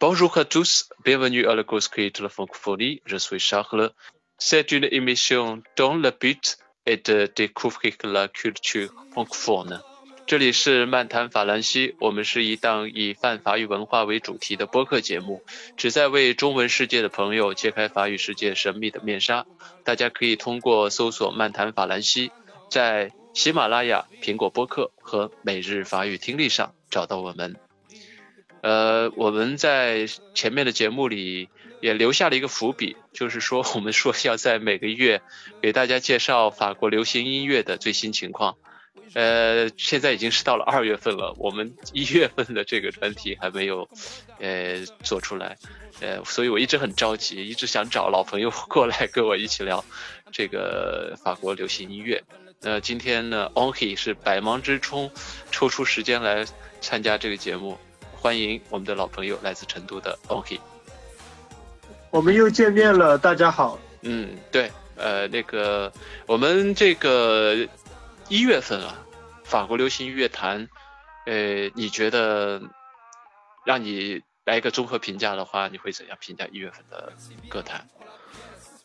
Bonjour à tous, bienvenue à la course de la francophonie. Je suis Charles. C'est une émission dont le but est de découvrir la culture francophone. 这里是漫谈法兰西，我们是一档以泛法语文化为主题的播客节目，旨在为中文世界的朋友揭开法语世界神秘的面纱。大家可以通过搜索“漫谈法兰西”在喜马拉雅、苹果播客和每日法语听力上找到我们。呃，我们在前面的节目里也留下了一个伏笔，就是说我们说要在每个月给大家介绍法国流行音乐的最新情况。呃，现在已经是到了二月份了，我们一月份的这个专题还没有，呃，做出来，呃，所以我一直很着急，一直想找老朋友过来跟我一起聊这个法国流行音乐。那今天呢 o n k i 是百忙之中抽出时间来参加这个节目，欢迎我们的老朋友来自成都的 Oki 我们又见面了，大家好。嗯，对，呃，那个我们这个。一月份啊，法国流行乐坛，呃，你觉得让你来一个综合评价的话，你会怎样评价一月份的歌坛？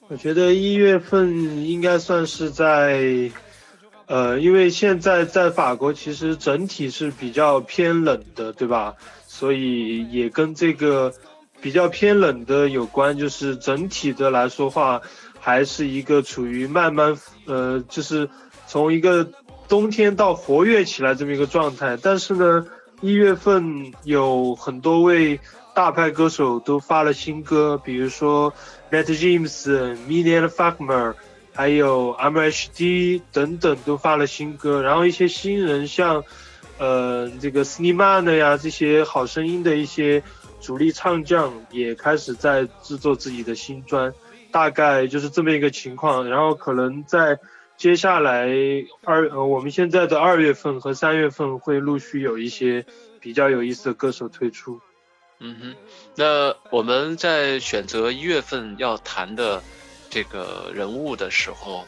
我觉得一月份应该算是在，呃，因为现在在法国其实整体是比较偏冷的，对吧？所以也跟这个比较偏冷的有关，就是整体的来说话，还是一个处于慢慢，呃，就是。从一个冬天到活跃起来这么一个状态，但是呢，一月份有很多位大牌歌手都发了新歌，比如说 Matt James、m i l i a n Fakmer，还有 M.H.D 等等都发了新歌。然后一些新人像，呃，这个 s n e m a n 呀，这些好声音的一些主力唱将也开始在制作自己的新专，大概就是这么一个情况。然后可能在。接下来二呃，我们现在的二月份和三月份会陆续有一些比较有意思的歌手推出。嗯哼，那我们在选择一月份要谈的这个人物的时候，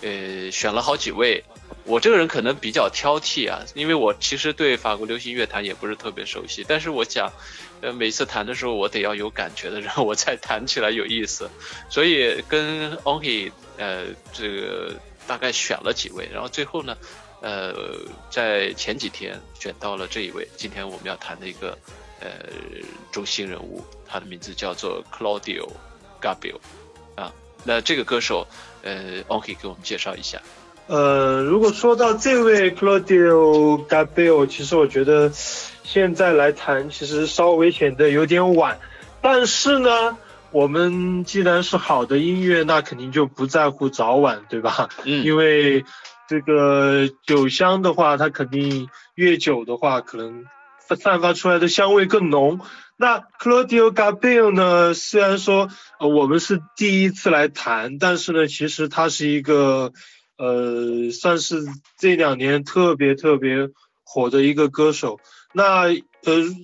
呃，选了好几位。我这个人可能比较挑剔啊，因为我其实对法国流行乐坛也不是特别熟悉。但是我想，呃，每次弹的时候，我得要有感觉的，然后我才弹起来有意思。所以跟 o n k i 呃，这个。大概选了几位，然后最后呢，呃，在前几天选到了这一位，今天我们要谈的一个呃中心人物，他的名字叫做 Claudio Gabio 啊。那这个歌手，呃 o k 给我们介绍一下。呃，如果说到这位 Claudio Gabriel，其实我觉得现在来谈其实稍微显得有点晚，但是呢。我们既然是好的音乐，那肯定就不在乎早晚，对吧？嗯。因为这个酒香的话，它肯定越久的话，可能散发出来的香味更浓。那 Claudio Gabriel 呢？虽然说我们是第一次来谈，但是呢，其实他是一个呃，算是这两年特别特别火的一个歌手。那呃。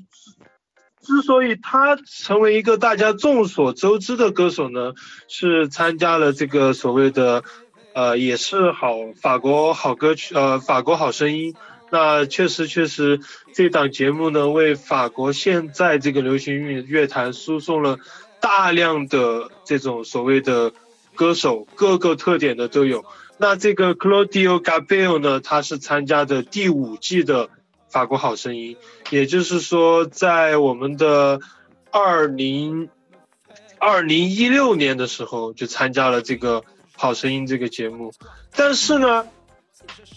之所以他成为一个大家众所周知的歌手呢，是参加了这个所谓的，呃，也是好法国好歌曲，呃，法国好声音。那确实确实，这档节目呢，为法国现在这个流行乐乐坛输送了大量的这种所谓的歌手，各个特点的都有。那这个 Claudio Gabriel 呢，他是参加的第五季的。法国好声音，也就是说，在我们的二零二零一六年的时候就参加了这个好声音这个节目，但是呢，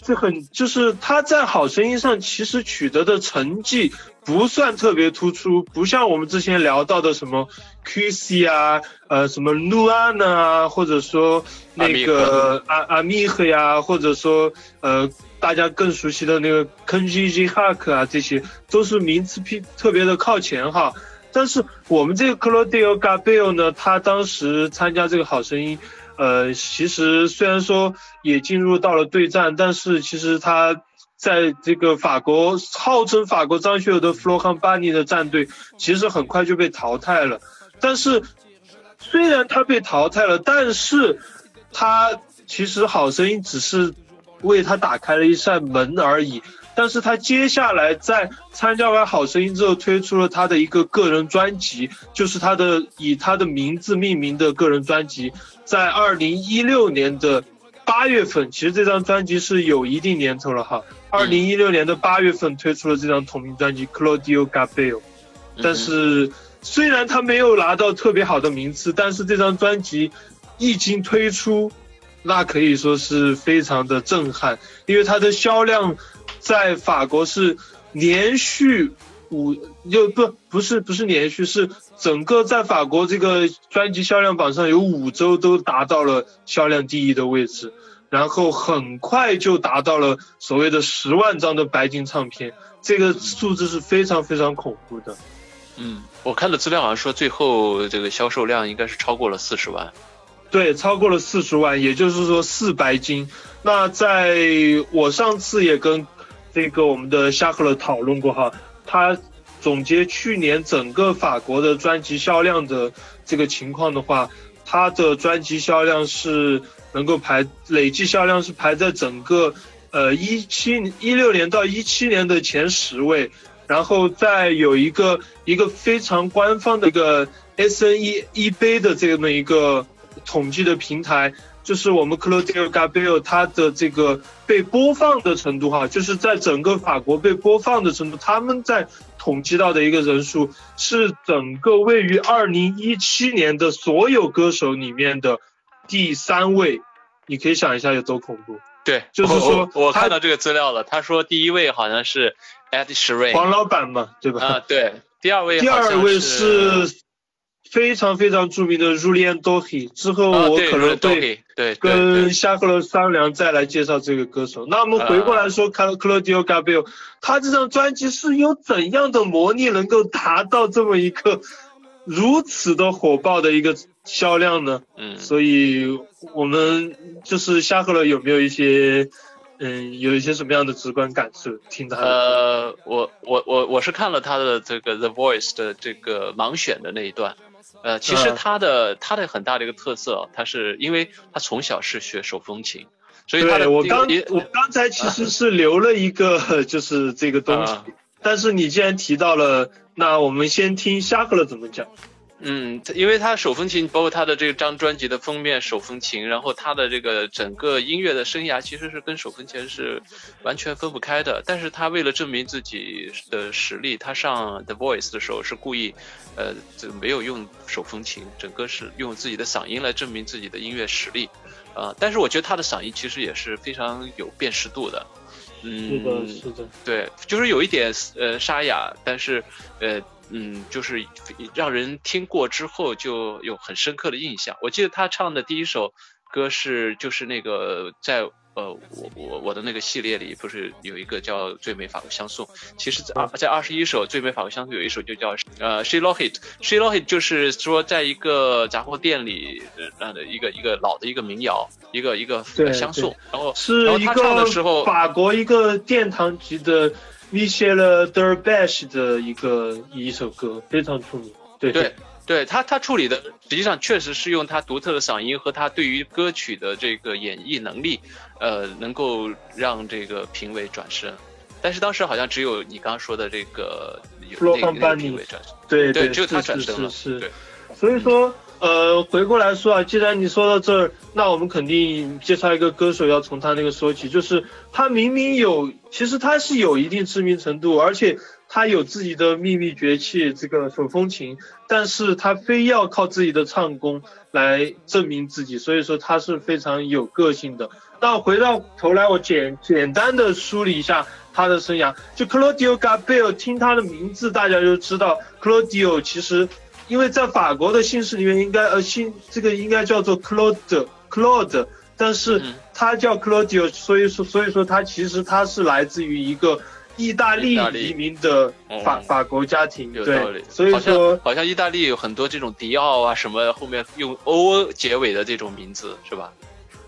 这很就是他在好声音上其实取得的成绩不算特别突出，不像我们之前聊到的什么 QC 啊，呃，什么 Luana 啊，或者说那个阿阿米赫呀，或者说呃。大家更熟悉的那个 KGG Hack 啊，这些都是名次批特别的靠前哈。但是我们这个 Claudio Gabriel 呢，他当时参加这个好声音，呃，其实虽然说也进入到了对战，但是其实他在这个法国号称法国张学友的 Florent b a n i 的战队，其实很快就被淘汰了。但是虽然他被淘汰了，但是他其实好声音只是。为他打开了一扇门而已，但是他接下来在参加完《好声音》之后，推出了他的一个个人专辑，就是他的以他的名字命名的个人专辑，在二零一六年的八月份，其实这张专辑是有一定年头了哈。二零一六年的八月份推出了这张同名专辑《Claudio Gabello》，但是虽然他没有拿到特别好的名次，但是这张专辑一经推出。那可以说是非常的震撼，因为它的销量在法国是连续五，又不不是不是连续，是整个在法国这个专辑销量榜上有五周都达到了销量第一的位置，然后很快就达到了所谓的十万张的白金唱片，这个数字是非常非常恐怖的。嗯，我看的资料好像说最后这个销售量应该是超过了四十万。对，超过了四十万，也就是说四白金。那在我上次也跟这个我们的夏克勒讨论过哈，他总结去年整个法国的专辑销量的这个情况的话，他的专辑销量是能够排累计销量是排在整个呃一七一六年到一七年的前十位，然后再有一个一个非常官方的一个 S N E 一杯的这么一个。统计的平台就是我们 Claudio Gabello 他的这个被播放的程度哈，就是在整个法国被播放的程度，他们在统计到的一个人数是整个位于二零一七年的所有歌手里面的第三位，你可以想一下有多恐怖。对，就是说我看到这个资料了，他说第一位好像是 Ed Sheeran，黄老板嘛，对吧？啊，对，第二位第二位是。非常非常著名的 Julian d o h y 之后我可能会对跟夏克勒商量再来介绍这个歌手。那我们回过来说，Claudio Gabello，他这张专辑是有怎样的魔力能够达到这么一个如此的火爆的一个销量呢？嗯，所以我们就是夏克勒有没有一些嗯有一些什么样的直观感受？听他呃，我我我我是看了他的这个 The Voice 的这个盲选的那一段。呃，其实他的他的很大的一个特色，他是因为他从小是学手风琴，所以他的我刚我刚才其实是留了一个就是这个东西，但是你既然提到了，那我们先听夏克勒怎么讲。嗯，因为他手风琴，包括他的这张专辑的封面手风琴，然后他的这个整个音乐的生涯其实是跟手风琴是完全分不开的。但是他为了证明自己的实力，他上 The Voice 的时候是故意，呃，就没有用手风琴，整个是用自己的嗓音来证明自己的音乐实力。啊，但是我觉得他的嗓音其实也是非常有辨识度的。嗯，是的，是的，对，就是有一点呃沙哑，但是呃。嗯，就是让人听过之后就有很深刻的印象。我记得他唱的第一首歌是，就是那个在。呃，我我我的那个系列里不是有一个叫《最美法国相送》，其实，在在二十一首《最美法国相送》有一首就叫呃 She Lock It，She Lock It 就是说在一个杂货店里呃的一个一个老的一个民谣，一个一个相送，然后是一个法国一个殿堂级的 Michel Derbesh 的一个一首歌，非常出名，对。对。对他，他处理的实际上确实是用他独特的嗓音和他对于歌曲的这个演绎能力，呃，能够让这个评委转身。但是当时好像只有你刚刚说的这个那个评委转身，对对，只有他转身了。是对，所以说，呃，回过来说啊，既然你说到这儿，那我们肯定介绍一个歌手要从他那个说起，就是他明明有，其实他是有一定知名程度，而且。他有自己的秘密绝技，这个手风琴，但是他非要靠自己的唱功来证明自己，所以说他是非常有个性的。那回到头来，我简简单的梳理一下他的生涯。就 Claudio g a b e l 听他的名字，大家就知道 Claudio 其实，因为在法国的姓氏里面应该呃姓这个应该叫做 Claude Claude，但是他叫 Claudio，所以说所以说他其实他是来自于一个。意大利移民的法法国家庭，对，所以说好像意大利有很多这种迪奥啊什么后面用 O 结尾的这种名字是吧？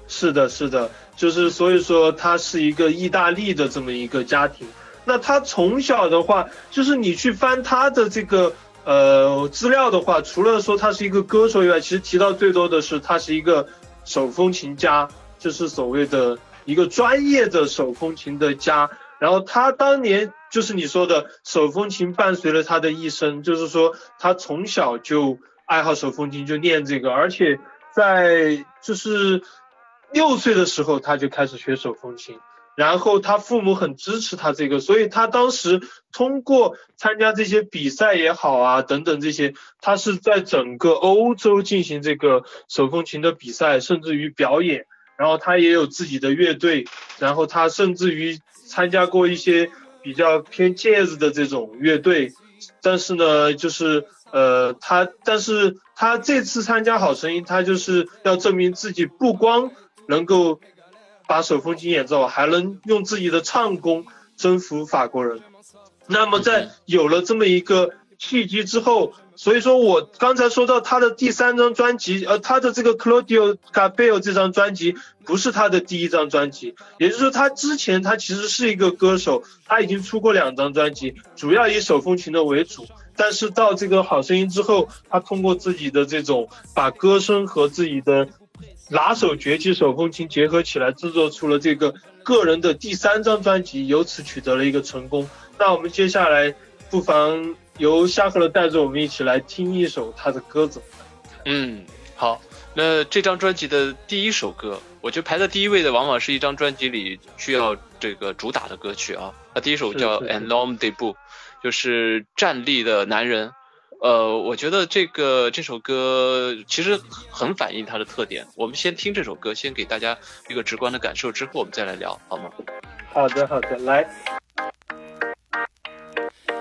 是的，是的，就是所以说他是一个意大利的这么一个家庭。那他从小的话，就是你去翻他的这个呃资料的话，除了说他是一个歌手以外，其实提到最多的是他是一个手风琴家，就是所谓的一个专业的手风琴的家。然后他当年就是你说的手风琴伴随了他的一生，就是说他从小就爱好手风琴，就练这个，而且在就是六岁的时候他就开始学手风琴。然后他父母很支持他这个，所以他当时通过参加这些比赛也好啊，等等这些，他是在整个欧洲进行这个手风琴的比赛，甚至于表演。然后他也有自己的乐队，然后他甚至于参加过一些比较偏 jazz 的这种乐队。但是呢，就是呃，他但是他这次参加好声音，他就是要证明自己不光能够。把手风琴演奏，还能用自己的唱功征服法国人。那么在有了这么一个契机之后，所以说我刚才说到他的第三张专辑，呃，他的这个 Claudio c a b e l l o 这张专辑不是他的第一张专辑，也就是说他之前他其实是一个歌手，他已经出过两张专辑，主要以手风琴的为主。但是到这个好声音之后，他通过自己的这种把歌声和自己的拿手绝技手风琴结合起来，制作出了这个个人的第三张专辑，由此取得了一个成功。那我们接下来不妨由夏克勒带着我们一起来听一首他的歌子。嗯，好。那这张专辑的第一首歌，我觉得排在第一位的，往往是一张专辑里需要这个主打的歌曲啊。那第一首叫《An Homme de b o u 就是站立的男人。呃，我觉得这个这首歌其实很反映它的特点。我们先听这首歌，先给大家一个直观的感受，之后我们再来聊，好吗？好的，好的，来。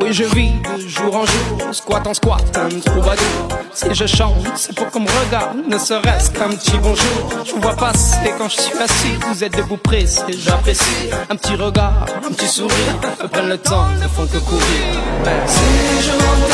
Oui, je vis de jour en jour, squat en squat, un troubadour. Si je chante, c'est pour qu'on me regarde, ne serait-ce qu'un petit bonjour. Je vous vois passer quand je suis assis, vous êtes debout pressé, j'apprécie. Un petit regard, un petit sourire, me prennent le temps, ne font que courir. Je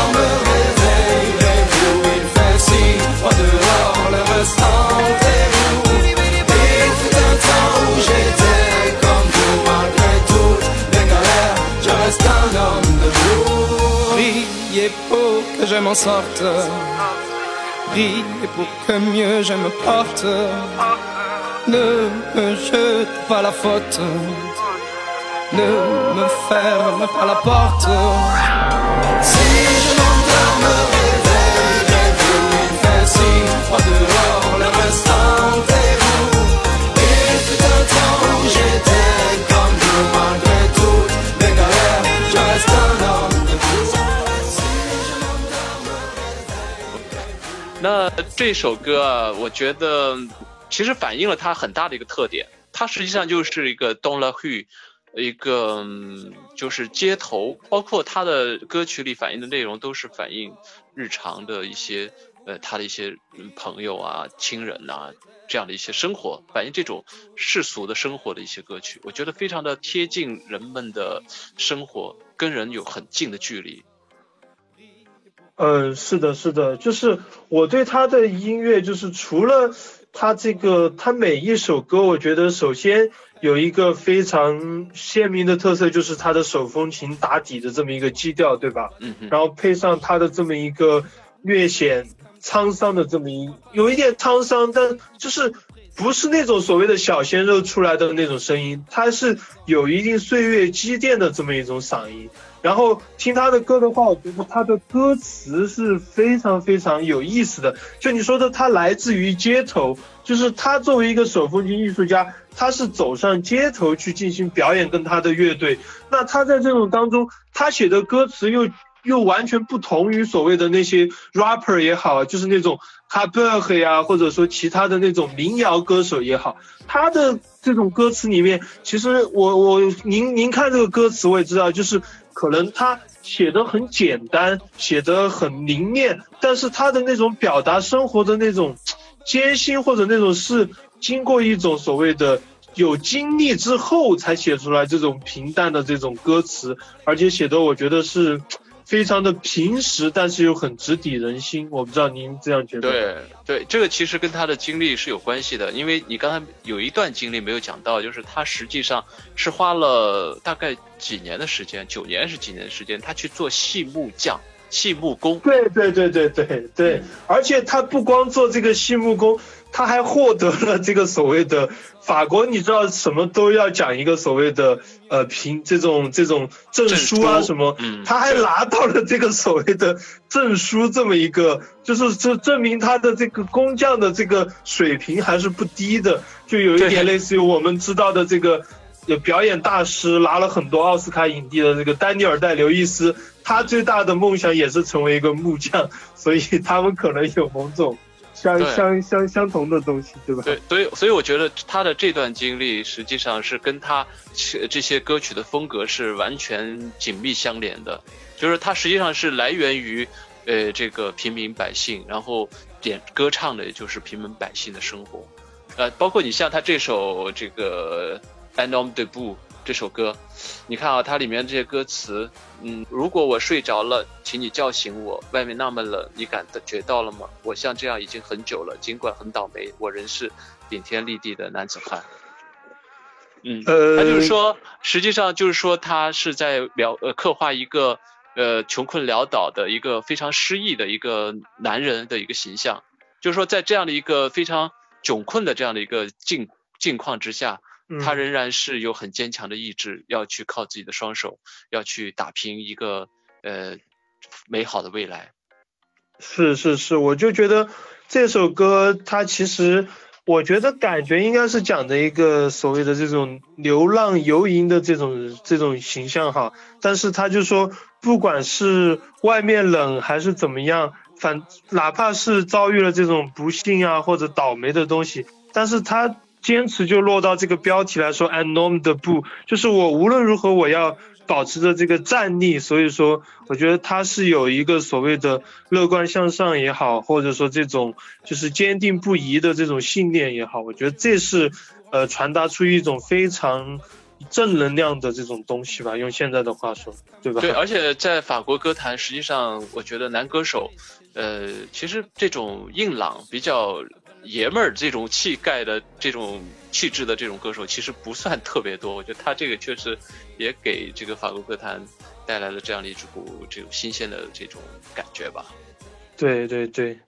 on me réveille, les vues, il fait dehors, le reste en déroule. Et tout temps où j'étais comme vous. malgré tout, bien galère, je reste un homme de vous. Priez pour que je m'en sorte, priez pour que mieux je me porte. Ne me jete pas la faute, ne me ferme pas la porte. 这首歌啊，我觉得其实反映了它很大的一个特点，它实际上就是一个 Don La Hu。一个就是街头，包括他的歌曲里反映的内容都是反映日常的一些呃他的一些朋友啊、亲人呐这样的一些生活，反映这种世俗的生活的一些歌曲，我觉得非常的贴近人们的生活，跟人有很近的距离。嗯，是的，是的，就是我对他的音乐，就是除了他这个，他每一首歌，我觉得首先。有一个非常鲜明的特色，就是他的手风琴打底的这么一个基调，对吧？嗯。然后配上他的这么一个略显沧桑的这么一，有一点沧桑，但就是不是那种所谓的小鲜肉出来的那种声音，他是有一定岁月积淀的这么一种嗓音。然后听他的歌的话，我觉得他的歌词是非常非常有意思的。就你说的，他来自于街头，就是他作为一个手风琴艺术家，他是走上街头去进行表演，跟他的乐队。那他在这种当中，他写的歌词又又完全不同于所谓的那些 rapper 也好，就是那种 c a b e r 呀，或者说其他的那种民谣歌手也好，他的这种歌词里面，其实我我您您看这个歌词，我也知道，就是。可能他写的很简单，写的很凝练，但是他的那种表达生活的那种艰辛，或者那种是经过一种所谓的有经历之后才写出来这种平淡的这种歌词，而且写的我觉得是。非常的平实，但是又很直抵人心。我不知道您这样觉得？对对，这个其实跟他的经历是有关系的，因为你刚才有一段经历没有讲到，就是他实际上是花了大概几年的时间，九年是几年的时间，他去做细木匠、细木工。对对对对对对，而且他不光做这个细木工。他还获得了这个所谓的法国，你知道什么都要讲一个所谓的呃评这种这种证书啊什么，他还拿到了这个所谓的证书这么一个，就是这证明他的这个工匠的这个水平还是不低的，就有一点类似于我们知道的这个表演大师拿了很多奥斯卡影帝的这个丹尼尔戴刘易斯，他最大的梦想也是成为一个木匠，所以他们可能有某种。相相相相同的东西，对吧？对，所以所以我觉得他的这段经历实际上是跟他这些歌曲的风格是完全紧密相连的，就是他实际上是来源于呃这个平民百姓，然后点歌唱的也就是平民百姓的生活，呃，包括你像他这首这个《a n o m de b o 这首歌，你看啊，它里面这些歌词，嗯，如果我睡着了，请你叫醒我。外面那么冷，你感觉到了吗？我像这样已经很久了，尽管很倒霉，我仍是顶天立地的男子汉。嗯，他就是说，实际上就是说，他是在描呃刻画一个呃穷困潦倒的一个非常失意的一个男人的一个形象，就是说，在这样的一个非常窘困的这样的一个境境况之下。他仍然是有很坚强的意志，要去靠自己的双手，要去打拼一个呃美好的未来。是是是，我就觉得这首歌，它其实我觉得感觉应该是讲的一个所谓的这种流浪游吟的这种这种形象哈。但是他就说，不管是外面冷还是怎么样，反哪怕是遭遇了这种不幸啊或者倒霉的东西，但是他。坚持就落到这个标题来说，and norm 的不，就是我无论如何我要保持着这个战力，所以说我觉得他是有一个所谓的乐观向上也好，或者说这种就是坚定不移的这种信念也好，我觉得这是呃传达出一种非常正能量的这种东西吧，用现在的话说，对吧？对，而且在法国歌坛，实际上我觉得男歌手，呃，其实这种硬朗比较。爷们儿这种气概的这种气质的这种歌手其实不算特别多，我觉得他这个确实也给这个法国歌坛带来了这样的一股这种新鲜的这种感觉吧。对对对，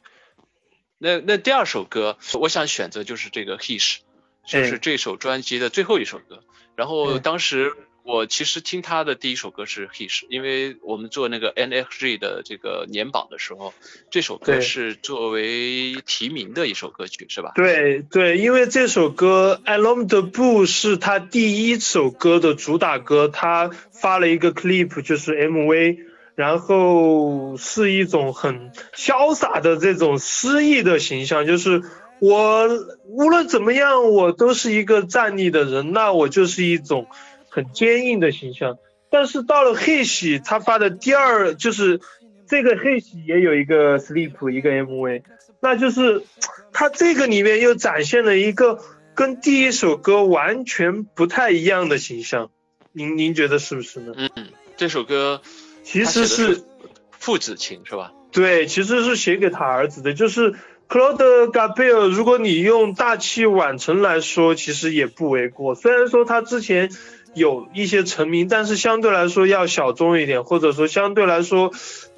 那那第二首歌我想选择就是这个 Hish，就是这首专辑的最后一首歌，然后当时。我其实听他的第一首歌是 Hish，因为我们做那个 NXG 的这个年榜的时候，这首歌是作为提名的一首歌曲，是吧？对对，因为这首歌《Alone the Blue》是他第一首歌的主打歌，他发了一个 clip，就是 MV，然后是一种很潇洒的这种诗意的形象，就是我无论怎么样，我都是一个站立的人，那我就是一种。很坚硬的形象，但是到了黑喜，他发的第二就是这个黑喜也有一个 sleep 一个 MV，那就是他这个里面又展现了一个跟第一首歌完全不太一样的形象，您您觉得是不是呢？嗯，这首歌其实是父子情是吧？对，其实是写给他儿子的，就是克劳德·加贝尔。如果你用大器晚成来说，其实也不为过。虽然说他之前。有一些成名，但是相对来说要小众一点，或者说相对来说，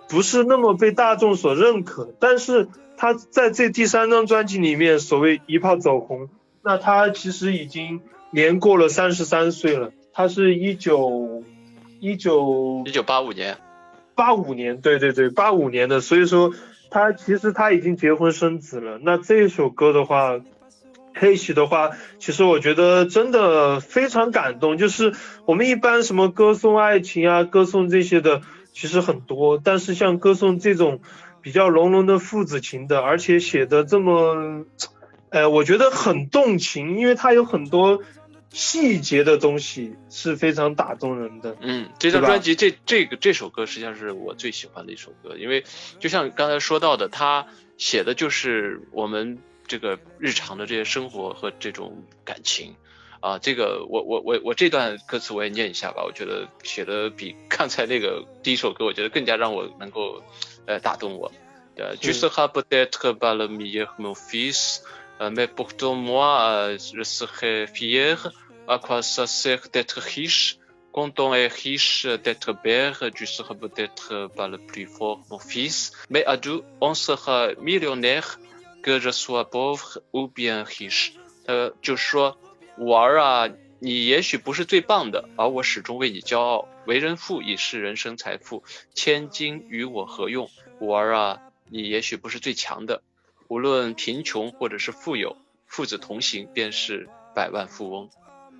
不是那么被大众所认可。但是他在这第三张专辑里面，所谓一炮走红，那他其实已经年过了三十三岁了。他是一九一九一九八五年，八五年，对对对，八五年的。所以说他其实他已经结婚生子了。那这首歌的话。黑喜的话，其实我觉得真的非常感动。就是我们一般什么歌颂爱情啊，歌颂这些的，其实很多。但是像歌颂这种比较浓浓的父子情的，而且写的这么，呃，我觉得很动情，因为它有很多细节的东西是非常打动人的。嗯，这张专辑这这个这首歌实际上是我最喜欢的一首歌，因为就像刚才说到的，他写的就是我们。这个日常的这些生活和这种感情，啊，这个我我我我这段歌词我也念一下吧，我觉得写的比刚才那个第一首歌，我觉得更加让我能够呃打动我。呃，Je serai peut-être pas le meilleur mon fils, mais pourtant moi je serai fier. À quoi ça sert d'être riche quand on est riche d'être père? Je serai peut-être pas le plus fort mon fils, mais à deux on sera millionnaire. 哥着说 both 无边 hish，呃，就说我儿啊，你也许不是最棒的，而我始终为你骄傲。为人父已是人生财富，千金与我何用？我儿啊，你也许不是最强的，无论贫穷或者是富有，父子同行便是百万富翁。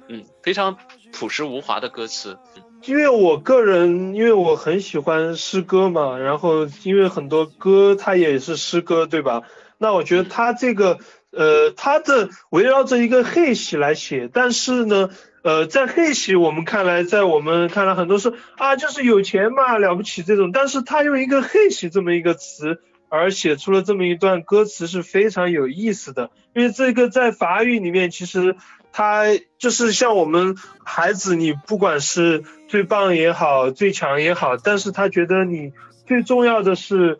嗯，非常朴实无华的歌词。因为我个人，因为我很喜欢诗歌嘛，然后因为很多歌它也是诗歌，对吧？那我觉得他这个，呃，他的围绕着一个黑喜来写，但是呢，呃，在黑喜我们看来，在我们看来，很多是啊，就是有钱嘛，了不起这种，但是他用一个黑喜这么一个词，而写出了这么一段歌词是非常有意思的，因为这个在法语里面，其实他就是像我们孩子，你不管是最棒也好，最强也好，但是他觉得你最重要的是。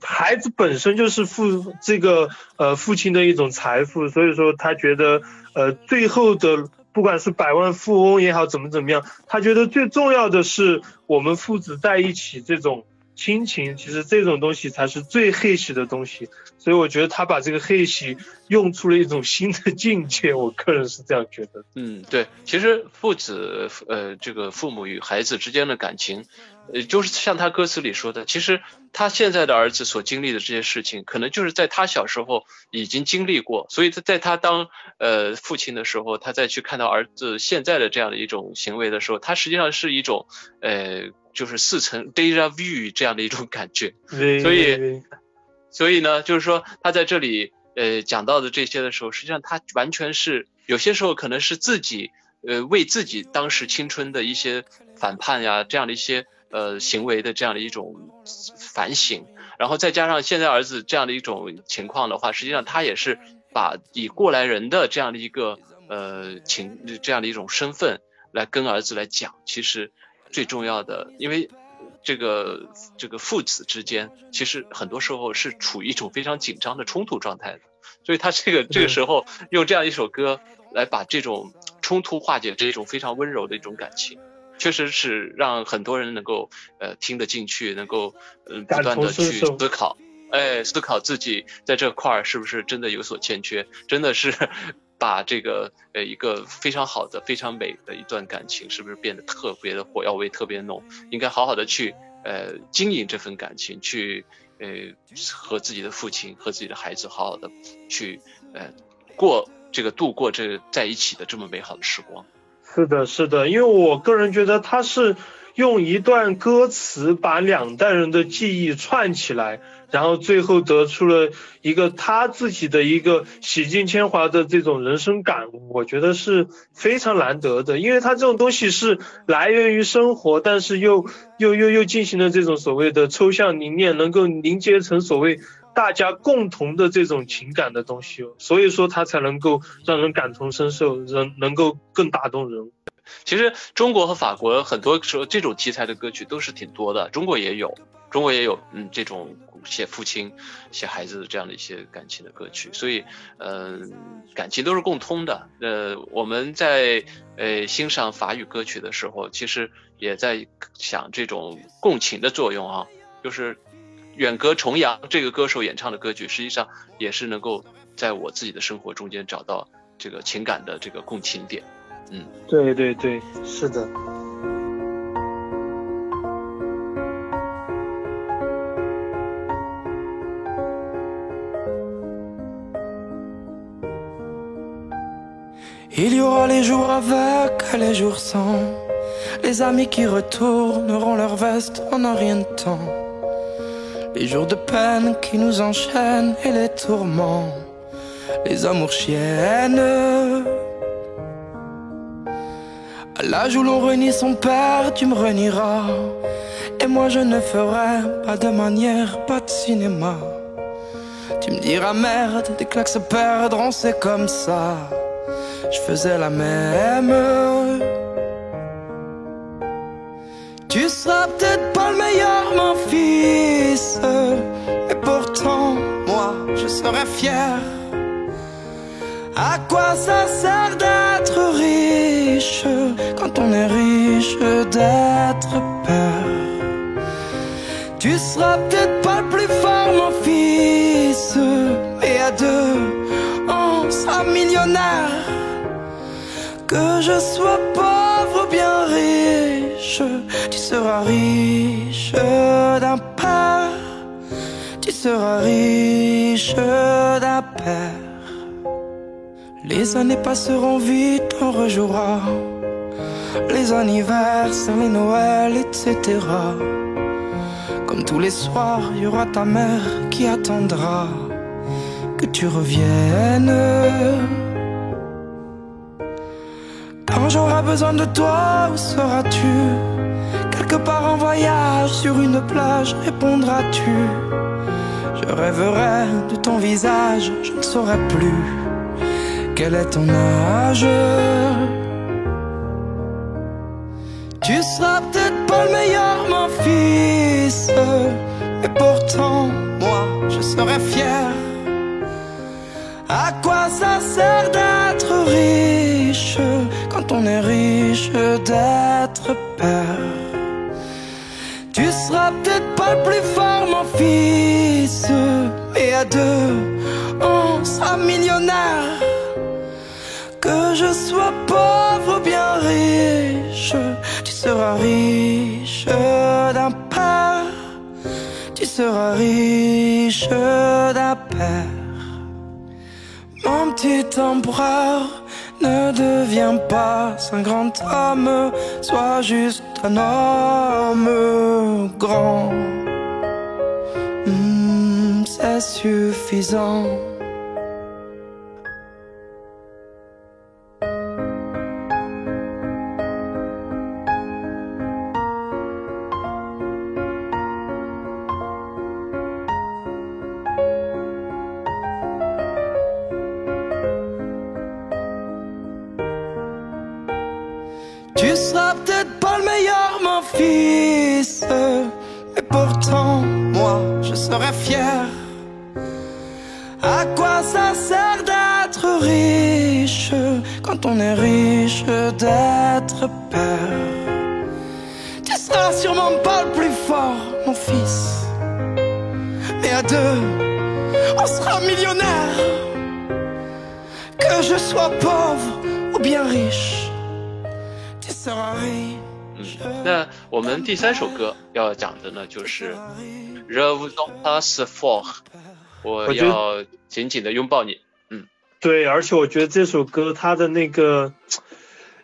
孩子本身就是父这个呃父亲的一种财富，所以说他觉得呃最后的不管是百万富翁也好怎么怎么样，他觉得最重要的是我们父子在一起这种亲情，其实这种东西才是最黑喜的东西。所以我觉得他把这个黑喜用出了一种新的境界，我个人是这样觉得。嗯，对，其实父子呃这个父母与孩子之间的感情。呃，就是像他歌词里说的，其实他现在的儿子所经历的这些事情，可能就是在他小时候已经经历过，所以他在他当呃父亲的时候，他再去看到儿子现在的这样的一种行为的时候，他实际上是一种呃，就是似曾 deja vu 这样的一种感觉。所以，所以呢，就是说他在这里呃讲到的这些的时候，实际上他完全是有些时候可能是自己呃为自己当时青春的一些反叛呀这样的一些。呃，行为的这样的一种反省，然后再加上现在儿子这样的一种情况的话，实际上他也是把以过来人的这样的一个呃情这样的一种身份来跟儿子来讲，其实最重要的，因为这个这个父子之间，其实很多时候是处于一种非常紧张的冲突状态的，所以他这个这个时候用这样一首歌来把这种冲突化解，这种非常温柔的一种感情。确实是让很多人能够呃听得进去，能够嗯不断的去思考，哎，思考自己在这块儿是不是真的有所欠缺，真的是把这个呃一个非常好的、非常美的一段感情，是不是变得特别的火药味特别浓？应该好好的去呃经营这份感情，去呃和自己的父亲和自己的孩子好好的去呃过这个度过这在一起的这么美好的时光。是的，是的，因为我个人觉得他是用一段歌词把两代人的记忆串起来，然后最后得出了一个他自己的一个洗尽铅华的这种人生感悟，我觉得是非常难得的，因为他这种东西是来源于生活，但是又又又又进行了这种所谓的抽象凝练，能够凝结成所谓。大家共同的这种情感的东西，所以说它才能够让人感同身受，人能够更打动人。其实中国和法国很多时候这种题材的歌曲都是挺多的，中国也有，中国也有，嗯，这种写父亲、写孩子的这样的一些感情的歌曲，所以，嗯，感情都是共通的。呃，我们在呃欣赏法语歌曲的时候，其实也在想这种共情的作用啊。就是远隔重洋这个歌手演唱的歌曲，实际上也是能够在我自己的生活中间找到这个情感的这个共情点。嗯，对对对，是的。Il y aura les jours avec et les jours sans. Les amis qui retourneront leur veste en un rien de temps. Les jours de peine qui nous enchaînent et les tourments. Les amours chiennes. l'âge où l'on renie son père, tu me renieras. Et moi je ne ferai pas de manière, pas de cinéma. Tu me diras merde, des claques se perdront, c'est comme ça je faisais la même. Tu seras peut-être pas le meilleur, mon fils, mais pourtant, moi, je serais fier. À quoi ça sert d'être riche quand on est riche d'être père? Tu seras peut-être pas le plus fort, mon fils, mais à deux, on sera millionnaire. Que je sois pauvre ou bien riche, tu seras riche d'un père. Tu seras riche d'un père. Les années passeront vite, on rejouera. Les anniversaires, les Noëls, etc. Comme tous les soirs, il y aura ta mère qui attendra que tu reviennes. Quand j'aurai besoin de toi, où seras-tu? Quelque part en voyage, sur une plage, répondras-tu? Je rêverai de ton visage, je ne saurais plus quel est ton âge. Tu seras peut-être pas le meilleur, mon fils, mais pourtant, moi, je serai fier. À quoi ça sert d'être riche quand on est riche d'être père? Tu seras peut-être pas le plus fort mon fils Mais à deux on sera millionnaire je sois pauvre ou bien riche Tu seras riche d'un père Tu seras riche d'un père mon petit empereur, ne deviens pas un grand homme, sois juste un homme grand. Hmm, c'est suffisant. Je sois pauvre ou bien riche. 嗯，那我们第三首歌要讲的呢，就是《Rove on Us For》，我要紧紧的拥抱你。嗯，对，而且我觉得这首歌它的那个，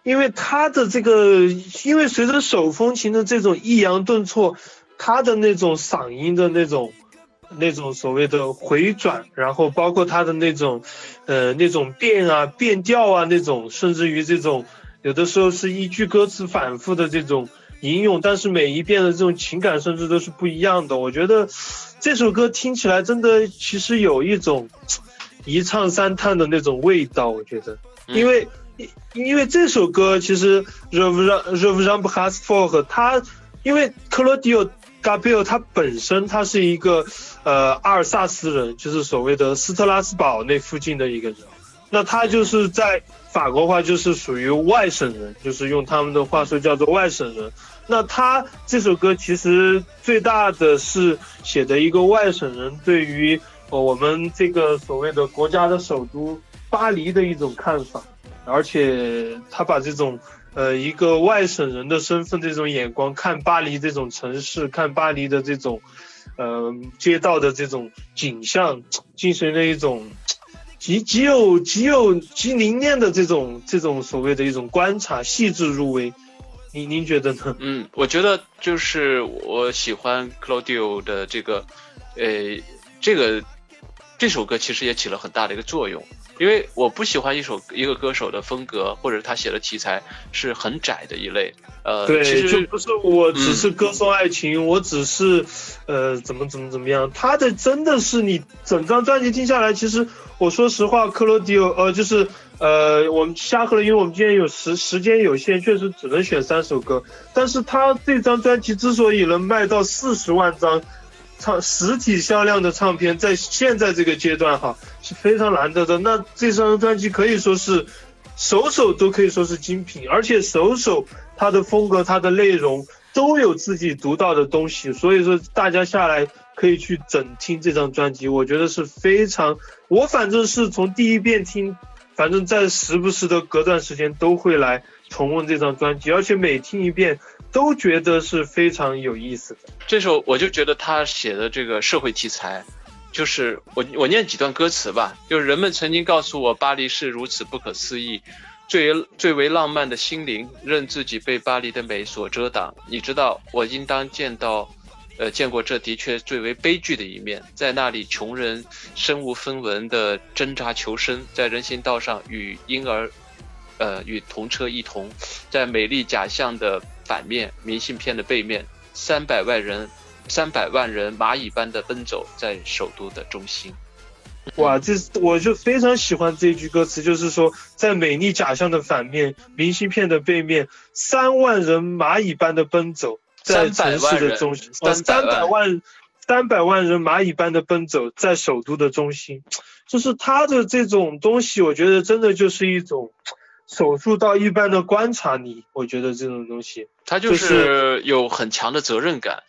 因为它的这个，因为随着手风琴的这种抑扬顿挫，它的那种嗓音的那种那种所谓的回转，然后包括它的那种呃那种变啊变调啊那种，甚至于这种。有的时候是一句歌词反复的这种吟咏，但是每一遍的这种情感甚至都是不一样的。我觉得这首歌听起来真的其实有一种一唱三叹的那种味道。我觉得，因为因为这首歌其实 Rev Rev Ramp Has f o r 它，因为克罗迪奥· Gabriel 他本身他是一个呃阿尔萨斯人，就是所谓的斯特拉斯堡那附近的一个人。那他就是在法国话就是属于外省人，就是用他们的话说叫做外省人。那他这首歌其实最大的是写的一个外省人对于呃我们这个所谓的国家的首都巴黎的一种看法，而且他把这种呃一个外省人的身份这种眼光看巴黎这种城市，看巴黎的这种呃街道的这种景象，进行了一种。极极有极有极凝练的这种这种所谓的一种观察，细致入微。您您觉得呢？嗯，我觉得就是我喜欢 Claudio 的这个，呃，这个这首歌其实也起了很大的一个作用。因为我不喜欢一首一个歌手的风格，或者他写的题材是很窄的一类。呃，对，其实就不是我只是歌颂爱情，我只是呃怎么怎么怎么样。他的真的是你整张专辑听下来，其实我说实话，克罗迪欧呃就是呃我们瞎喝了，因为我们今天有时时间有限，确实只能选三首歌。但是他这张专辑之所以能卖到四十万张。唱实体销量的唱片，在现在这个阶段哈是非常难得的。那这张专辑可以说是首首都可以说是精品，而且首首它的风格、它的内容都有自己独到的东西。所以说大家下来可以去整听这张专辑，我觉得是非常。我反正是从第一遍听，反正在时不时的隔段时间都会来重温这张专辑，而且每听一遍。都觉得是非常有意思的。这首我就觉得他写的这个社会题材，就是我我念几段歌词吧，就是人们曾经告诉我巴黎是如此不可思议，最最为浪漫的心灵，任自己被巴黎的美所遮挡。你知道，我应当见到，呃，见过这的确最为悲剧的一面，在那里穷人身无分文的挣扎求生，在人行道上与婴儿。呃，与童车一同，在美丽假象的反面，明信片的背面，三百万人，三百万人蚂蚁般的奔走在首都的中心。哇，这我就非常喜欢这句歌词，就是说，在美丽假象的反面，明信片的背面，三万人蚂蚁般的奔走在城市的中心。三百万，三百万人蚂蚁般的奔走在首都的中心，就是他的这种东西，我觉得真的就是一种。手术到一般的观察你，我觉得这种东西，他就是有很强的责任感。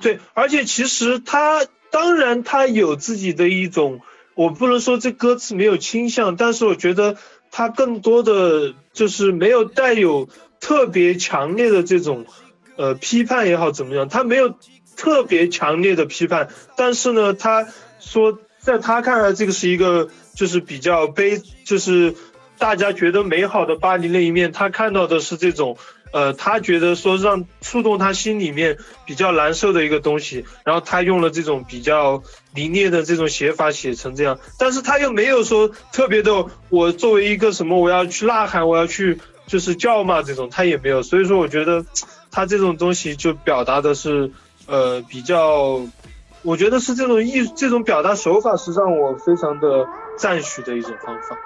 对，而且其实他当然他有自己的一种，我不能说这歌词没有倾向，但是我觉得他更多的就是没有带有特别强烈的这种呃批判也好怎么样，他没有特别强烈的批判，但是呢，他说在他看来这个是一个就是比较悲就是。大家觉得美好的巴黎那一面，他看到的是这种，呃，他觉得说让触动他心里面比较难受的一个东西，然后他用了这种比较凌冽的这种写法写成这样，但是他又没有说特别的，我作为一个什么我要去呐喊，我要去就是叫骂这种，他也没有，所以说我觉得他这种东西就表达的是，呃，比较，我觉得是这种艺这种表达手法是让我非常的赞许的一种方法。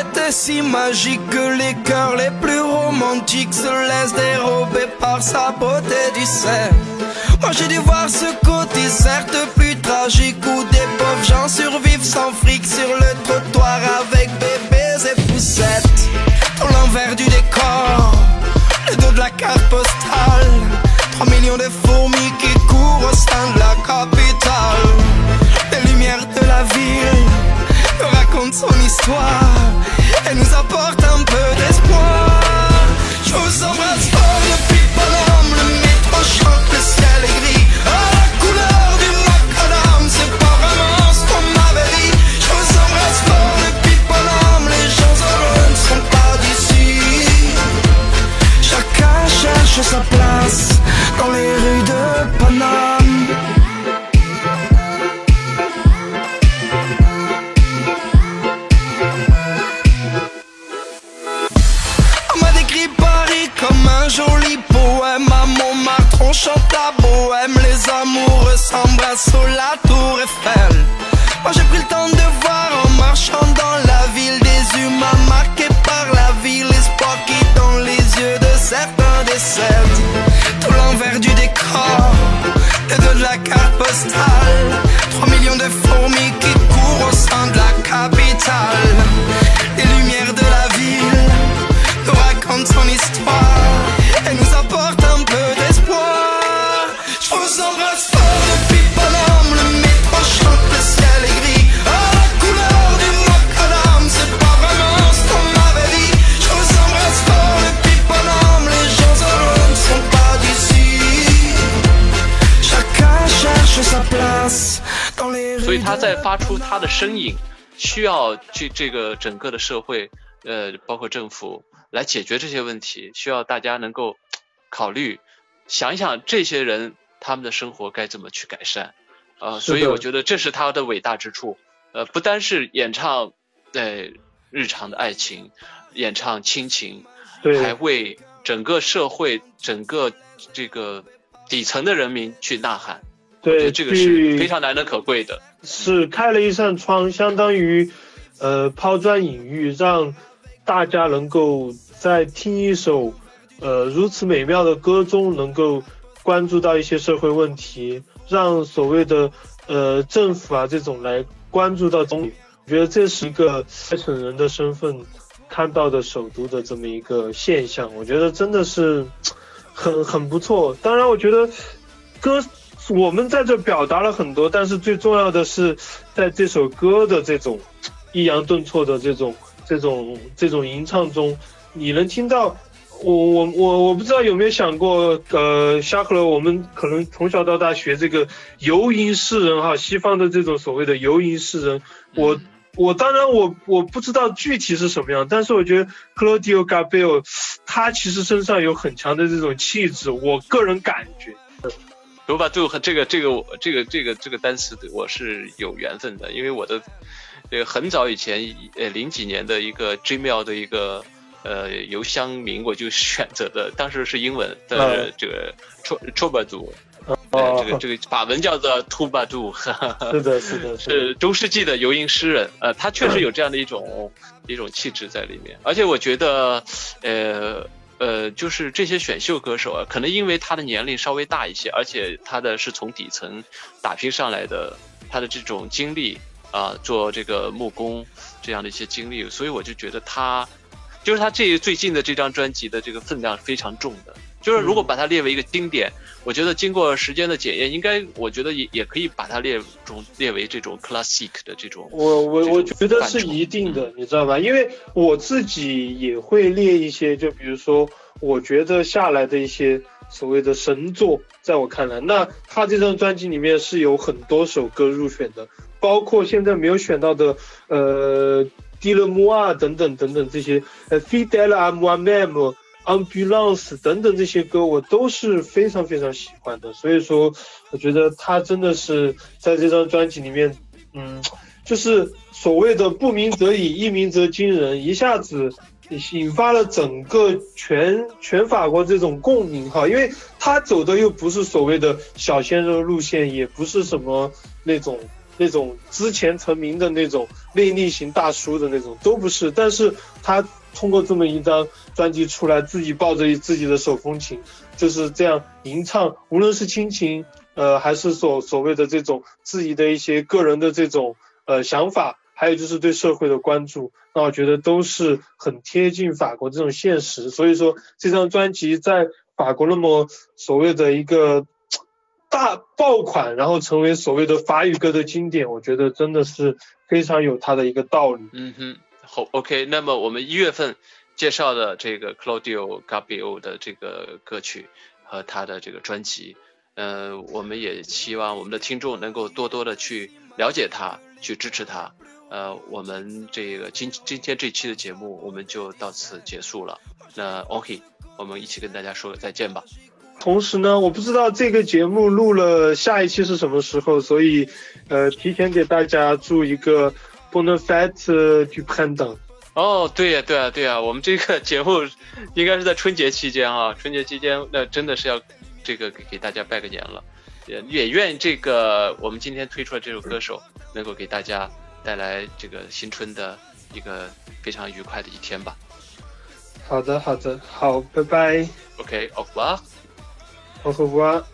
Était si magique que les cœurs les plus romantiques se laissent dérober par sa beauté du sel. Moi j'ai dû voir ce côté certes plus tragique où des pauvres gens survivent sans fric sur le trottoir avec bébés et poussettes. L'histoire et nous apporte un peu d'espoir. Je vous embrasse fort depuis Paname, le métro chante, le ciel est gris. À la couleur du macadam, c'est pas vraiment ce qu'on m'avait dit. Je vous embrasse fort depuis Paname, les gens heureux ne sont pas d'ici. Chacun cherche sa place dans les 所以 rues 他 de 在发出他的声音，需要去这个整个的社会，呃，包括政府来解决这些问题，需要大家能够考虑，想一想这些人他们的生活该怎么去改善，呃，所以我觉得这是他的伟大之处，呃，不单是演唱对日常的爱情，演唱亲情，还对为整个社会、整个这个底层的人民去呐喊，对，这个是非常难能可贵的。是开了一扇窗，相当于呃抛砖引玉，让大家能够在听一首呃如此美妙的歌中，能够关注到一些社会问题，让所谓的呃政府啊这种来关注到中。我觉得这是一个外省人的身份看到的首都的这么一个现象，我觉得真的是很很不错。当然，我觉得歌我们在这表达了很多，但是最重要的是在这首歌的这种抑扬顿挫的这种这种这种吟唱中，你能听到。我我我我不知道有没有想过，呃，夏克勒，我们可能从小到大学这个游吟诗人哈，西方的这种所谓的游吟诗人，我我当然我我不知道具体是什么样，但是我觉得 Claudio Gabel 他其实身上有很强的这种气质，我个人感觉。罗巴杜和这个这个我这个这个这个单词我是有缘分的，因为我的这个很早以前呃零几年的一个 Gmail 的一个呃邮箱名我就选择的，当时是英文的嗯。这个 t r o b a d u 哦。呃，这个这个法文叫做 t u b a d 的，是的，是的。是中世纪的游吟诗人，呃，他确实有这样的一种一种气质在里面，而且我觉得，呃呃，就是这些选秀歌手啊，可能因为他的年龄稍微大一些，而且他的是从底层打拼上来的，他的这种经历啊、做这个木工这样的一些经历，所以我就觉得他，就是他这最近的这张专辑的这个分量是非常重的，就是如果把它列为一个经典。我觉得经过时间的检验，应该我觉得也也可以把它列中列为这种 classic 的这种。我我我觉得是一定的，你知道吧？因为我自己也会列一些，就比如说，我觉得下来的一些所谓的神作，在我看来，那他这张专辑里面是有很多首歌入选的，包括现在没有选到的，呃，迪勒莫啊等等等等这些，呃，Fidel a m o i m e m Ambulance 等等这些歌，我都是非常非常喜欢的。所以说，我觉得他真的是在这张专辑里面，嗯，就是所谓的不鸣则已，一鸣则惊人，一下子引发了整个全全法国这种共鸣哈。因为他走的又不是所谓的小鲜肉路线，也不是什么那种那种之前成名的那种魅力型大叔的那种，都不是。但是他通过这么一张专辑出来，自己抱着自己的手风琴，就是这样吟唱，无论是亲情，呃，还是所所谓的这种自己的一些个人的这种呃想法，还有就是对社会的关注，那我觉得都是很贴近法国这种现实。所以说这张专辑在法国那么所谓的一个大爆款，然后成为所谓的法语歌的经典，我觉得真的是非常有它的一个道理。嗯哼，好，OK。那么我们一月份介绍的这个 Claudio Gabio 的这个歌曲和他的这个专辑，呃，我们也希望我们的听众能够多多的去了解他，去支持他。呃，我们这个今今天这期的节目我们就到此结束了。那 OK，我们一起跟大家说再见吧。同时呢，我不知道这个节目录了下一期是什么时候，所以呃，提前给大家祝一个 Bonne fête du printemps。哦，对呀，对呀，对呀，我们这个节目应该是在春节期间啊，春节期间那真的是要这个给给大家拜个年了，也也愿这个我们今天推出的这首歌手能够给大家带来这个新春的一个非常愉快的一天吧。好的，好的，好，拜拜 OK，au revoir。On se revoit.